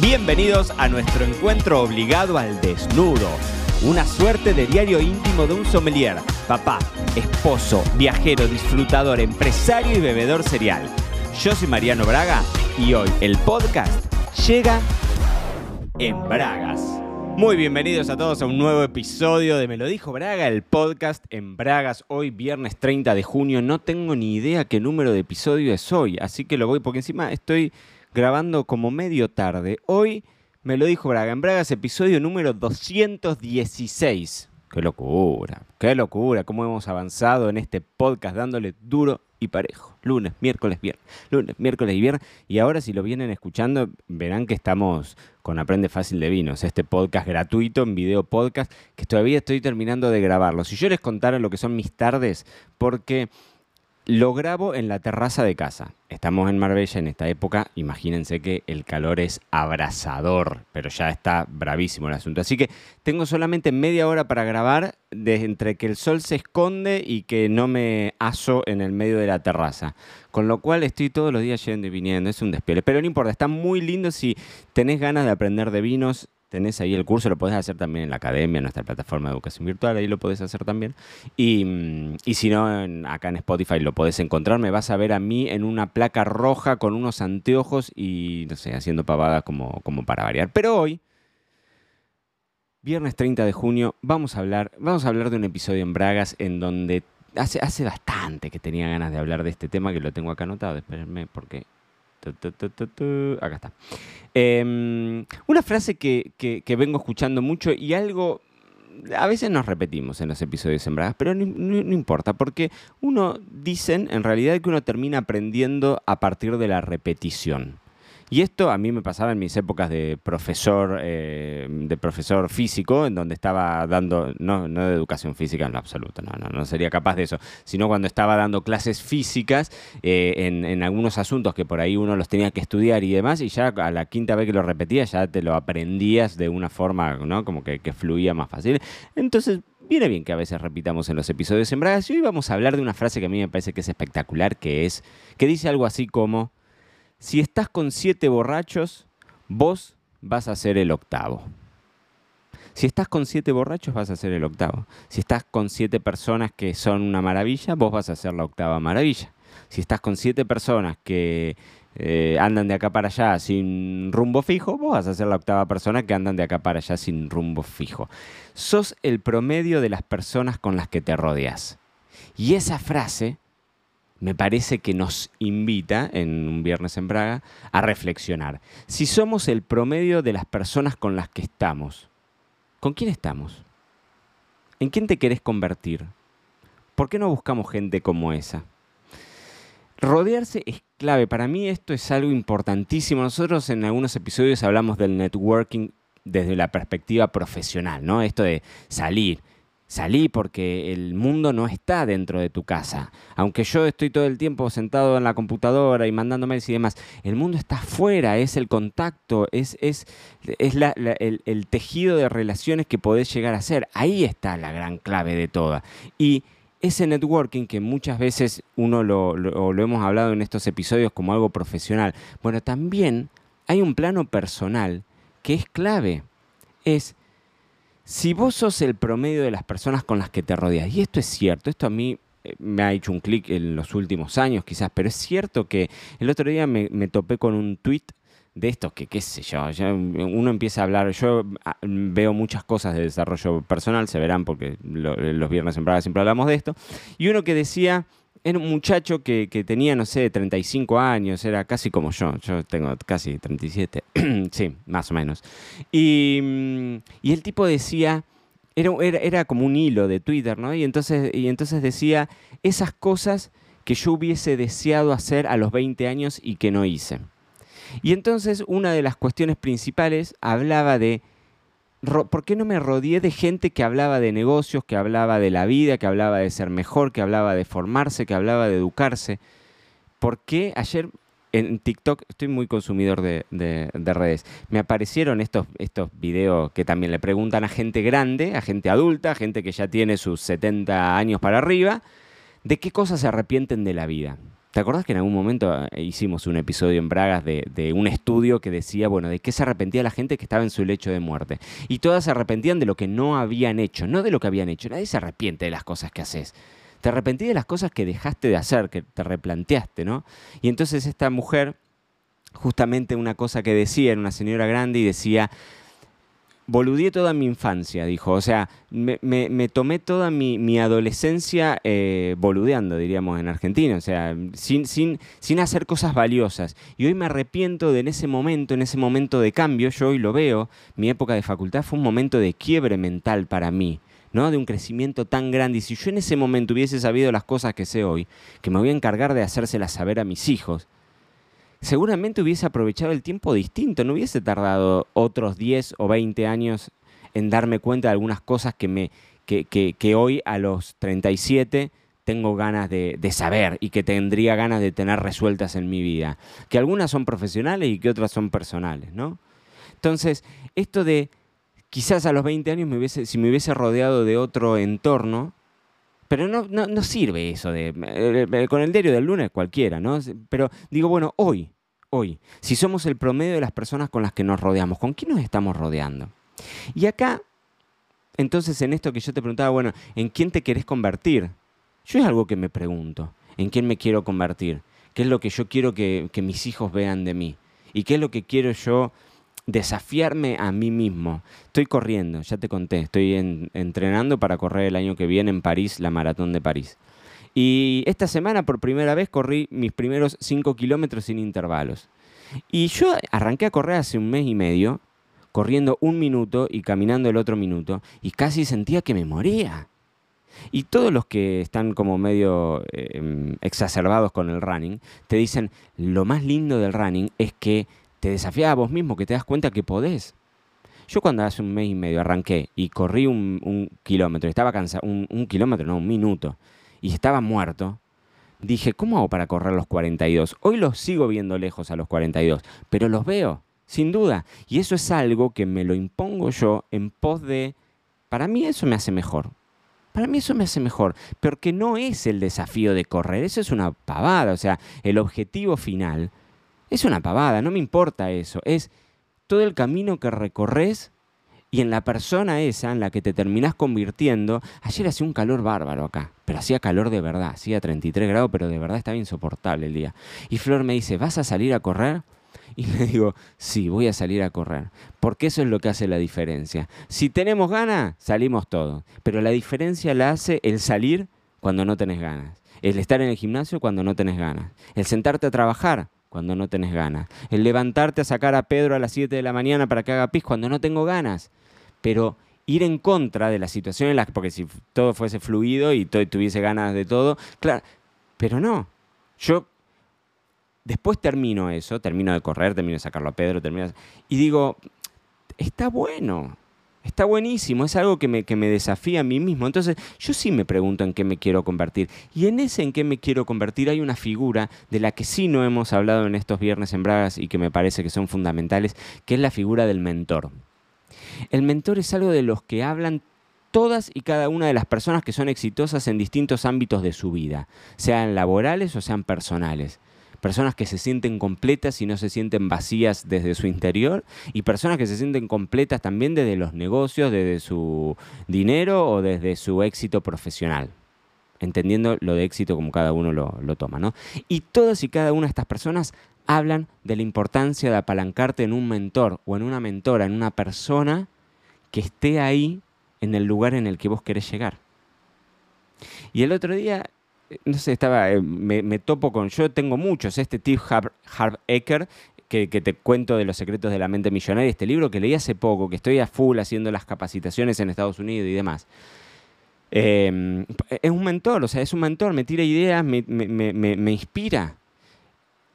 Bienvenidos a nuestro encuentro obligado al desnudo. Una suerte de diario íntimo de un sommelier, papá, esposo, viajero, disfrutador, empresario y bebedor serial. Yo soy Mariano Braga y hoy el podcast llega en Bragas. Muy bienvenidos a todos a un nuevo episodio de Me lo dijo Braga, el podcast en Bragas. Hoy viernes 30 de junio, no tengo ni idea qué número de episodio es hoy, así que lo voy porque encima estoy grabando como medio tarde. Hoy me lo dijo Braga en Bragas, episodio número 216. Qué locura, qué locura, cómo hemos avanzado en este podcast dándole duro y parejo. Lunes, miércoles, viernes, lunes, miércoles y viernes. Y ahora si lo vienen escuchando, verán que estamos con Aprende Fácil de Vinos, este podcast gratuito en video podcast, que todavía estoy terminando de grabarlo. Si yo les contara lo que son mis tardes, porque lo grabo en la terraza de casa. Estamos en Marbella en esta época. Imagínense que el calor es abrasador, pero ya está bravísimo el asunto. Así que tengo solamente media hora para grabar desde entre que el sol se esconde y que no me aso en el medio de la terraza. Con lo cual estoy todos los días yendo y viniendo. Es un despiole. Pero no importa, está muy lindo si tenés ganas de aprender de vinos tenés ahí el curso, lo podés hacer también en la academia, en nuestra plataforma de educación virtual, ahí lo podés hacer también. Y, mm, si no, acá en Spotify lo podés encontrar, me vas a ver a mí en una placa roja con unos anteojos y, no sé, haciendo pavadas como, como para variar. Pero hoy, viernes 30 de junio, vamos a hablar, vamos a hablar de un episodio en Bragas en donde hace, hace bastante que tenía ganas de hablar de este tema, que lo tengo acá anotado, espérenme porque Acá está. Em, una frase que, vengo escuchando mucho y algo a veces nos repetimos en los episodios sembradas, pero no, no, importa, porque uno dicen en realidad que uno termina aprendiendo a partir de la repetición. Y esto a mí me pasaba en mis épocas de profesor, eh, de profesor físico, en donde estaba dando, no, no de educación física en lo absoluto, no, no, no sería capaz de eso, sino cuando estaba dando clases físicas eh, en, algunos asuntos que por ahí uno los tenía que estudiar y demás, y ya a la quinta vez que lo repetía ya te lo aprendías de una forma, ¿no? Como que, fluía más fácil. Entonces, viene bien que a veces repitamos en los episodios en Bragas y hoy vamos a hablar de una frase que a mí me parece que es espectacular, que es, que dice algo así como si estás con siete borrachos, vos vas a ser el octavo. Si estás con siete borrachos, vas a ser el octavo. Si estás con siete personas que son una maravilla, vos vas a ser la octava maravilla. Si estás con siete personas que eh, andan de acá para allá sin rumbo fijo, vos vas a ser la octava persona que andan de acá para allá sin rumbo fijo. Sos el promedio de las personas con las que te rodeas. Y esa frase me parece que nos invita, en un viernes en Braga, a reflexionar. Si somos el promedio de las personas con las que estamos, ¿con quién estamos? ¿En quién te querés convertir? ¿Por qué no buscamos gente como esa? Rodearse es clave. Para mí esto es algo importantísimo. Nosotros en algunos episodios hablamos del networking desde la perspectiva profesional, ¿no? Esto de salir, Salí porque el mundo no está dentro de tu casa. Aunque yo estoy todo el tiempo sentado en la computadora y mandando mails y demás, el mundo está afuera, es el contacto, es, es, es el, tejido de relaciones que podés llegar a ser. Ahí está la gran clave de toda. Y ese networking que muchas veces uno lo, lo hemos hablado en estos episodios como algo profesional, bueno, también hay un plano personal que es clave. Es si vos sos el promedio de las personas con las que te rodeas, y esto es cierto, esto a mí eh, me ha hecho un clic en los últimos años quizás, pero es cierto que el otro día me, topé con un tweet de esto que qué sé yo, uno empieza a hablar, yo ah, veo muchas cosas de desarrollo personal, se verán porque los viernes en Praga siempre hablamos de esto, y uno que decía, era un muchacho que, tenía, no sé, 35 años, era casi como yo, yo tengo casi 37, sí, más o menos. Y, mm, y el tipo decía, era, era, como un hilo de Twitter, ¿no? Y entonces, y entonces decía esas cosas que yo hubiese deseado hacer a los 20 años y que no hice. Y entonces una de las cuestiones principales hablaba de ¿por qué no me rodeé de gente que hablaba de negocios, que hablaba de la vida, que hablaba de ser mejor, que hablaba de formarse, que hablaba de educarse? ¿Por qué ayer en TikTok, estoy muy consumidor de, redes, me aparecieron estos, estos videos que también le preguntan a gente grande, a gente adulta, a gente que ya tiene sus 70 años para arriba, de qué cosas se arrepienten de la vida. ¿Te acordás que en algún momento eh, hicimos un episodio en Bragas de, de, un estudio que decía, bueno, de qué se arrepentía la gente que estaba en su lecho de muerte? Y todas se arrepentían de lo que no habían hecho, no de lo que habían hecho. Nadie se arrepiente de las cosas que haces. Te arrepentí de las cosas que dejaste de hacer, que te replanteaste, ¿no? Y entonces esta mujer, justamente una cosa que decía, era una señora grande y decía, boludeé toda mi infancia, dijo. O sea, me, tomé toda mi, adolescencia eh, boludeando, diríamos en Argentina. O sea, sin, sin, sin hacer cosas valiosas. Y hoy me arrepiento de en ese momento, en ese momento de cambio, yo hoy lo veo, mi época de facultad fue un momento de quiebre mental para mí. ¿no? de un crecimiento tan grande. Y si yo en ese momento hubiese sabido las cosas que sé hoy, que me voy a encargar de hacérselas saber a mis hijos, seguramente hubiese aprovechado el tiempo distinto, no hubiese tardado otros 10 o 20 años en darme cuenta de algunas cosas que, me, que, que, hoy a los 37 tengo ganas de, saber y que tendría ganas de tener resueltas en mi vida. Que algunas son profesionales y que otras son personales, ¿no? Entonces, esto de quizás a los 20 años si me hubiese rodeado de otro entorno, pero no, no, sirve eso de. Eh, eh, con el diario del lunes cualquiera, ¿no? Pero digo, bueno, hoy, hoy, si somos el promedio de las personas con las que nos rodeamos, ¿con quién nos estamos rodeando? Y acá, entonces, en esto que yo te preguntaba, bueno, ¿en quién te querés convertir? Yo es algo que me pregunto. ¿En quién me quiero convertir? ¿Qué es lo que yo quiero que, que mis hijos vean de mí? ¿Y qué es lo que quiero yo desafiarme a mí mismo. Estoy corriendo, ya te conté, estoy entrenando para correr el año que viene en París, la maratón de París. Y esta semana por primera vez corrí mis primeros 5 kilómetros sin intervalos. Y yo arranqué a correr hace un mes y medio, corriendo un minuto y caminando el otro minuto, y casi sentía que me moría. Y todos los que están como medio eh, exacerbados con el running, te dicen, lo más lindo del running es que te desafía a vos mismo, que te das cuenta que podés. Yo cuando hace un mes y medio arranqué y corrí un, kilómetro, estaba cansado, un, kilómetro, no, un minuto, y estaba muerto, dije, ¿cómo hago para correr los 42? Hoy los sigo viendo lejos a los 42, pero los veo, sin duda. Y eso es algo que me lo impongo yo en pos de... Para mí eso me hace mejor. Para mí eso me hace mejor, porque no es el desafío de correr, eso es una pavada, o sea, el objetivo final es una pavada, no me importa eso. Es todo el camino que recorres y en la persona esa en la que te terminás convirtiendo. Ayer hacía un calor bárbaro acá, pero hacía calor de verdad, hacía 33 grados, pero de verdad estaba insoportable el día. Y Flor me dice, ¿vas a salir a correr? Y le digo, sí, voy a salir a correr, porque eso es lo que hace la diferencia. Si tenemos ganas, salimos todos, pero la diferencia la hace el salir cuando no tenés ganas, el estar en el gimnasio cuando no tenés ganas, el sentarte a trabajar cuando no tenés ganas. El levantarte a sacar a Pedro a las 7 de la mañana para que haga pis cuando no tengo ganas. Pero ir en contra de la situación en la porque si todo fuese fluido y tuviese ganas de todo, claro, pero no. Yo después termino eso, termino de correr, termino de sacarlo a Pedro, termino y digo, está bueno. Está buenísimo, es algo que me, que me desafía a mí mismo. Entonces, yo sí me pregunto en qué me quiero convertir. Y en ese en qué me quiero convertir hay una figura de la que sí no hemos hablado en estos viernes en Bragas y que me parece que son fundamentales, que es la figura del mentor. El mentor es algo de los que hablan todas y cada una de las personas que son exitosas en distintos ámbitos de su vida, sean laborales o sean personales personas que se sienten completas y no se sienten vacías desde su interior, y personas que se sienten completas también desde los negocios, desde su dinero o desde su éxito profesional entendiendo lo de éxito como cada uno lo, toma, ¿no? Y todas y cada una de estas personas hablan de la importancia de apalancarte en un mentor o en una mentora, en una persona que esté ahí en el lugar en el que vos querés llegar. Y el otro día no sé, estaba, eh, me, topo con, yo tengo muchos, este Steve Harv, Ecker, que, te cuento de los secretos de la mente millonaria, este libro que leí hace poco, que estoy a full haciendo las capacitaciones en Estados Unidos y demás. Em, es un mentor, o sea, es un mentor, me tira ideas, me, me, inspira.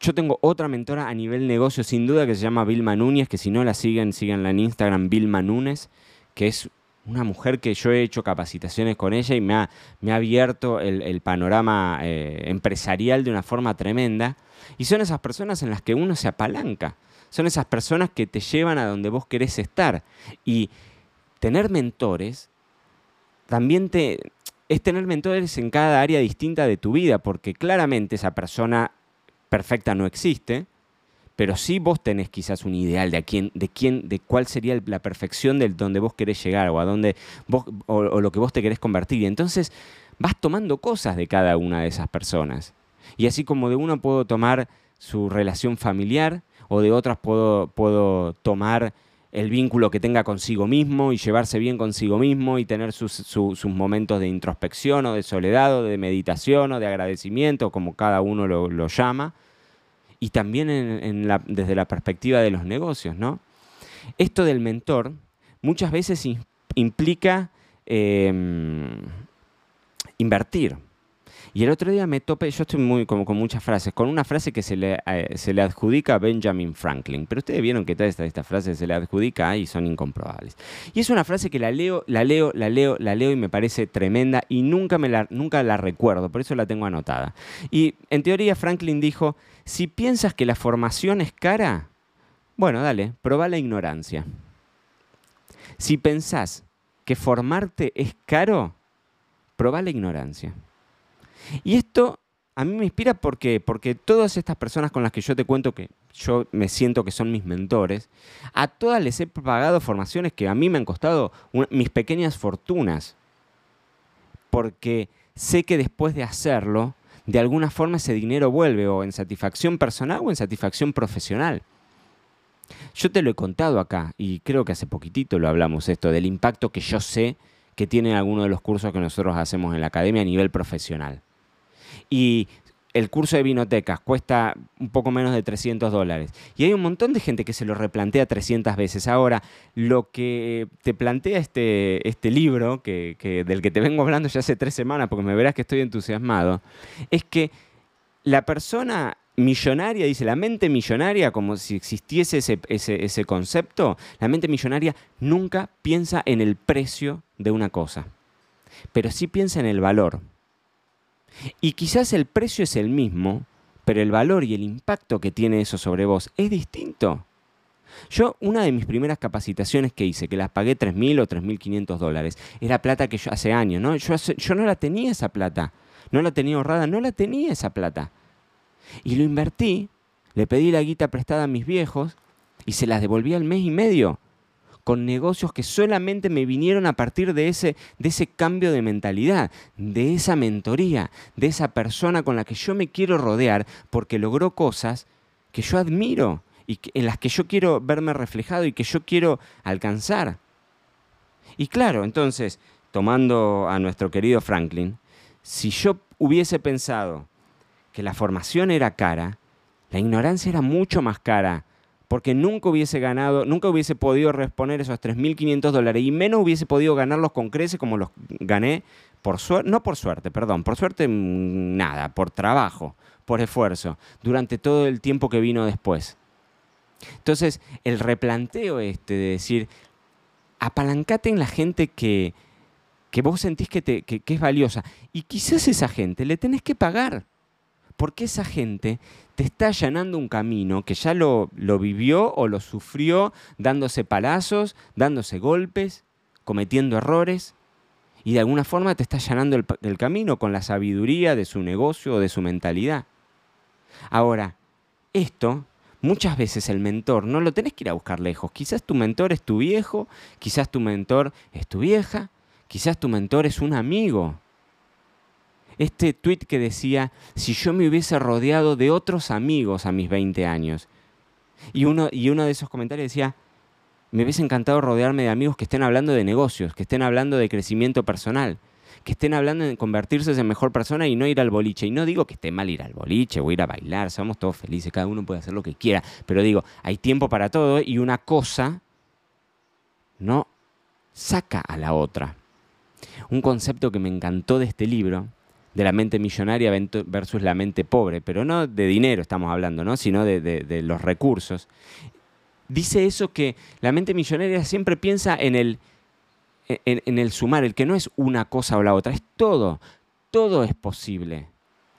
Yo tengo otra mentora a nivel negocio, sin duda, que se llama Vilma Núñez, que si no la siguen, síganla en Instagram, Vilma Núñez, que es una mujer que yo he hecho capacitaciones con ella y me ha, me ha abierto el, panorama eh, empresarial de una forma tremenda. Y son esas personas en las que uno se apalanca. Son esas personas que te llevan a donde vos querés estar. Y tener mentores también te, es tener mentores en cada área distinta de tu vida, porque claramente esa persona perfecta no existe, pero sí vos tenés quizás un ideal de a quién, de quién, de cuál sería la perfección del donde vos querés llegar o a dónde vos, o, lo que vos te querés convertir. Y entonces vas tomando cosas de cada una de esas personas. Y así como de una puedo tomar su relación familiar, o de otras puedo, puedo tomar el vínculo que tenga consigo mismo y llevarse bien consigo mismo y tener sus, momentos de introspección o de soledad o de meditación o de agradecimiento, como cada uno lo, llama, y también desde la perspectiva de los negocios, ¿no? Esto del mentor muchas veces implica em, invertir. Y el otro día me topé, yo estoy muy como con muchas frases, con una frase que se le, eh, se le adjudica a Benjamin Franklin. Pero ustedes vieron que todas estas esta frases se le adjudica y son incomprobables. Y es una frase que la leo, la leo, la leo, la leo y me parece tremenda y nunca, me la, nunca la recuerdo, por eso la tengo anotada. Y en teoría Franklin dijo, si piensas que la formación es cara, bueno, dale, probá la ignorancia. Si pensás que formarte es caro, probá la ignorancia. Y esto a mí me inspira porque, porque todas estas personas con las que yo te cuento que yo me siento que son mis mentores, a todas les he pagado formaciones que a mí me han costado mis pequeñas fortunas. Porque sé que después de hacerlo, de alguna forma ese dinero vuelve o en satisfacción personal o en satisfacción profesional. Yo te lo he contado acá y creo que hace poquitito lo hablamos esto, del impacto que yo sé que tienen algunos de los cursos que nosotros hacemos en la academia a nivel profesional y el curso de vinotecas cuesta un poco menos de 300 dólares. Y hay un montón de gente que se lo replantea 300 veces. Ahora, lo que te plantea este, este libro, que, del que te vengo hablando ya hace tres semanas, porque me verás que estoy entusiasmado, es que la persona millonaria, dice, la mente millonaria, como si existiese ese, ese concepto, la mente millonaria nunca piensa en el precio de una cosa, pero sí piensa en el valor. Y quizás el precio es el mismo, pero el valor y el impacto que tiene eso sobre vos es distinto. Yo, una de mis primeras capacitaciones que hice, que las pagué 3.000 o 3.500 dólares, era plata que yo hace años, ¿no? Yo, yo no la tenía esa plata, no la tenía ahorrada, no la tenía esa plata. Y lo invertí, le pedí la guita prestada a mis viejos y se las devolví al mes y medio con negocios que solamente me vinieron a partir de ese, de ese cambio de mentalidad, de esa mentoría, de esa persona con la que yo me quiero rodear porque logró cosas que yo admiro y en las que yo quiero verme reflejado y que yo quiero alcanzar. Y claro, entonces, tomando a nuestro querido Franklin, si yo hubiese pensado que la formación era cara, la ignorancia era mucho más cara porque nunca hubiese ganado, nunca hubiese podido responder esos 3.500 dólares y menos hubiese podido ganarlos con creces como los gané por suerte, no por suerte, perdón, por suerte mm, nada, por trabajo, por esfuerzo, durante todo el tiempo que vino después. Entonces, el replanteo este de decir, apalancate en la gente que, que vos sentís que, te, que es valiosa y quizás esa gente le tenés que pagar porque esa gente te está allanando un camino que ya lo, lo vivió o lo sufrió dándose palazos, dándose golpes, cometiendo errores, y de alguna forma te está allanando el, camino con la sabiduría de su negocio o de su mentalidad. Ahora, esto muchas veces el mentor no lo tenés que ir a buscar lejos. Quizás tu mentor es tu viejo, quizás tu mentor es tu vieja, quizás tu mentor es un amigo este tweet que decía, si yo me hubiese rodeado de otros amigos a mis 20 años. Y uno, y uno de esos comentarios decía, me hubiese encantado rodearme de amigos que estén hablando de negocios, que estén hablando de crecimiento personal, que estén hablando de convertirse en mejor persona y no ir al boliche. Y no digo que esté mal ir al boliche o ir a bailar, somos todos felices, cada uno puede hacer lo que quiera, pero digo, hay tiempo para todo y una cosa no saca a la otra. Un concepto que me encantó de este libro de la mente millonaria versus la mente pobre, pero no de dinero estamos hablando, ¿no? sino de, los recursos. Dice eso que la mente millonaria siempre piensa en el, en, el sumar, el que no es una cosa o la otra, es todo, todo es posible.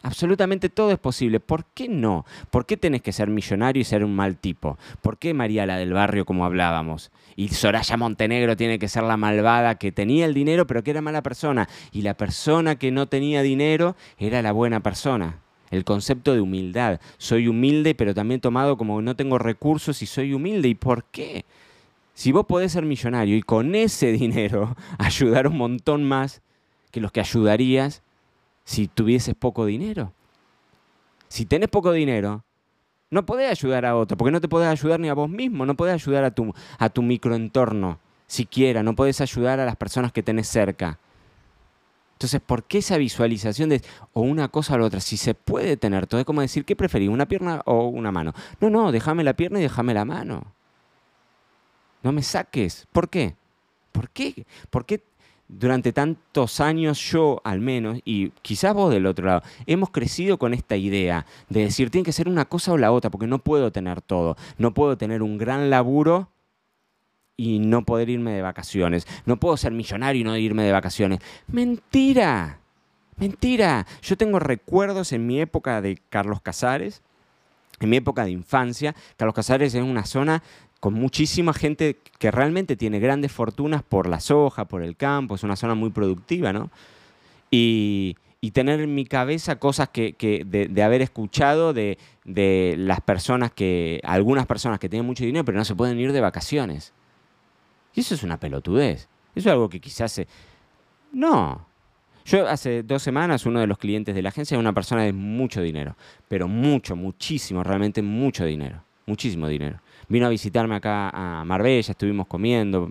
Absolutamente todo es posible. ¿Por qué no? ¿Por qué tenés que ser millonario y ser un mal tipo? ¿Por qué María la del barrio como hablábamos? Y Soraya Montenegro tiene que ser la malvada que tenía el dinero pero que era mala persona. Y la persona que no tenía dinero era la buena persona. El concepto de humildad. Soy humilde pero también tomado como no tengo recursos y soy humilde. ¿Y por qué? Si vos podés ser millonario y con ese dinero ayudar un montón más que los que ayudarías si tuvieses poco dinero. Si tenés poco dinero, no podés ayudar a otro, porque no te podés ayudar ni a vos mismo, no podés ayudar a tu, a tu microentorno, siquiera, no podés ayudar a las personas que tenés cerca. Entonces, ¿por qué esa visualización de o una cosa o la otra? Si se puede tener todo, es como decir, ¿qué preferís, una pierna o una mano? No, no, déjame la pierna y déjame la mano. No me saques. ¿Por qué? ¿Por qué? ¿Por qué durante tantos años yo al menos, y quizás vos del otro lado, hemos crecido con esta idea de decir, tiene que ser una cosa o la otra, porque no puedo tener todo. No puedo tener un gran laburo y no poder irme de vacaciones. No puedo ser millonario y no irme de vacaciones. Mentira. Mentira. Yo tengo recuerdos en mi época de Carlos Casares, en mi época de infancia. Carlos Casares es una zona con muchísima gente que realmente tiene grandes fortunas por la soja, por el campo, es una zona muy productiva, ¿no? Y, tener en mi cabeza cosas que, de, haber escuchado de, las personas que, algunas personas que tienen mucho dinero pero no se pueden ir de vacaciones. Y eso es una pelotudez. Eso es algo que quizás se... No. Yo hace dos semanas uno de los clientes de la agencia es una persona de mucho dinero, pero mucho, muchísimo, realmente mucho dinero, muchísimo dinero vino a visitarme acá a Marbella, estuvimos comiendo.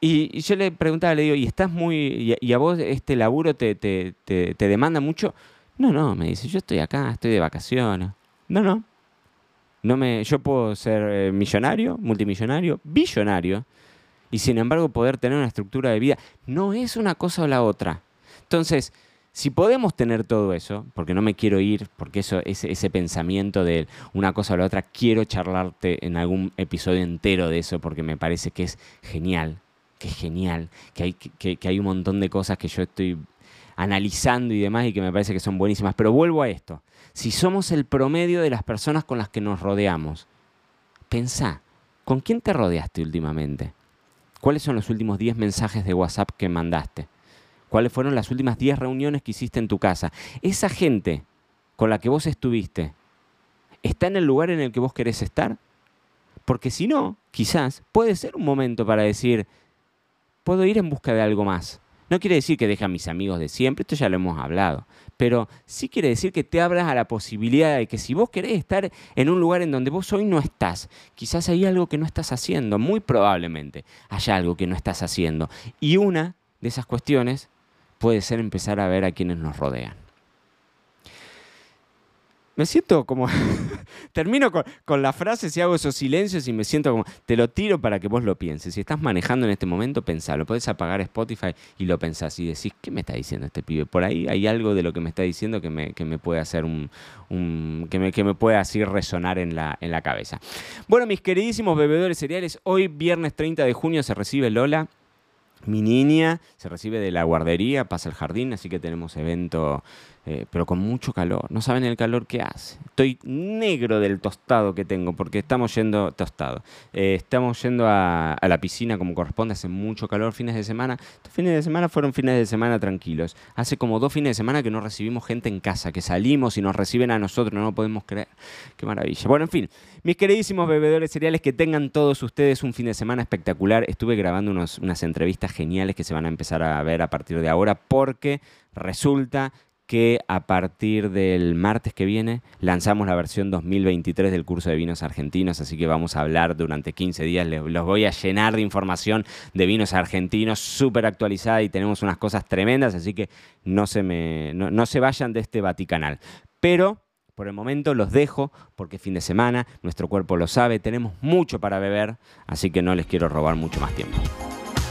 Y, yo le preguntaba, le digo, ¿y estás muy. y, a vos este laburo te, te, te, demanda mucho? No, no, me dice, yo estoy acá, estoy de vacaciones. No, no. no me, yo puedo ser eh, millonario, multimillonario, billonario, y sin embargo poder tener una estructura de vida. No es una cosa o la otra. Entonces, si podemos tener todo eso, porque no me quiero ir, porque eso, ese, ese pensamiento de una cosa o la otra, quiero charlarte en algún episodio entero de eso, porque me parece que es genial, que es genial, que hay, que, que hay un montón de cosas que yo estoy analizando y demás y que me parece que son buenísimas. Pero vuelvo a esto. Si somos el promedio de las personas con las que nos rodeamos, pensá, ¿con quién te rodeaste últimamente? ¿Cuáles son los últimos 10 mensajes de WhatsApp que mandaste? Cuáles fueron las últimas 10 reuniones que hiciste en tu casa. Esa gente con la que vos estuviste, ¿está en el lugar en el que vos querés estar? Porque si no, quizás puede ser un momento para decir, puedo ir en busca de algo más. No quiere decir que deje a mis amigos de siempre, esto ya lo hemos hablado, pero sí quiere decir que te abras a la posibilidad de que si vos querés estar en un lugar en donde vos hoy no estás, quizás hay algo que no estás haciendo, muy probablemente haya algo que no estás haciendo. Y una de esas cuestiones puede ser empezar a ver a quienes nos rodean. Me siento como... Termino con, la frase, si hago esos silencios y me siento como... Te lo tiro para que vos lo pienses. Si estás manejando en este momento, pensalo. Podés apagar Spotify y lo pensás y decís, ¿qué me está diciendo este pibe? Por ahí hay algo de lo que me está diciendo que me, que me puede hacer un... que, me, que me puede así resonar en la, en la cabeza. Bueno, mis queridísimos bebedores cereales, hoy viernes 30 de junio se recibe Lola mi niña se recibe de la guardería, pasa al jardín, así que tenemos evento eh, pero con mucho calor. No saben el calor que hace. Estoy negro del tostado que tengo, porque estamos yendo, tostado, eh, estamos yendo a, la piscina como corresponde, hace mucho calor fines de semana. Estos fines de semana fueron fines de semana tranquilos. Hace como dos fines de semana que no recibimos gente en casa, que salimos y nos reciben a nosotros, no lo podemos creer. Qué maravilla. Bueno, en fin, mis queridísimos bebedores cereales, que tengan todos ustedes un fin de semana espectacular. Estuve grabando unas entrevistas geniales que se van a empezar a ver a partir de ahora, porque resulta que a partir del martes que viene lanzamos la versión 2023 del curso de vinos argentinos, así que vamos a hablar durante 15 días, los voy a llenar de información de vinos argentinos súper actualizada y tenemos unas cosas tremendas, así que no se, me, no, se vayan de este Vaticanal. Pero por el momento los dejo porque fin de semana, nuestro cuerpo lo sabe, tenemos mucho para beber, así que no les quiero robar mucho más tiempo.